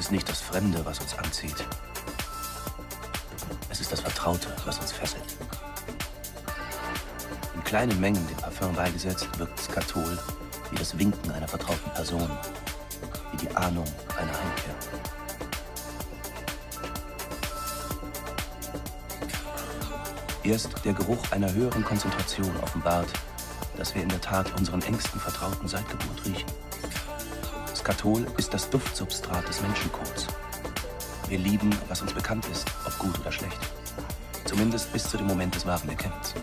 ist nicht das Fremde, was uns anzieht. Es ist das Vertraute, was uns fesselt. In kleinen Mengen dem Parfum beigesetzt, wirkt Skatol wie das Winken einer vertrauten Person, wie die Ahnung einer Heimkehr. Erst der Geruch einer höheren Konzentration offenbart, dass wir in der Tat unseren engsten Vertrauten seit Geburt riechen. Skatol ist das Duftsubstrat des Menschenkots. Wir lieben, was uns bekannt ist, ob gut oder schlecht. Zumindest bis zu dem Moment des wahren Erkennens.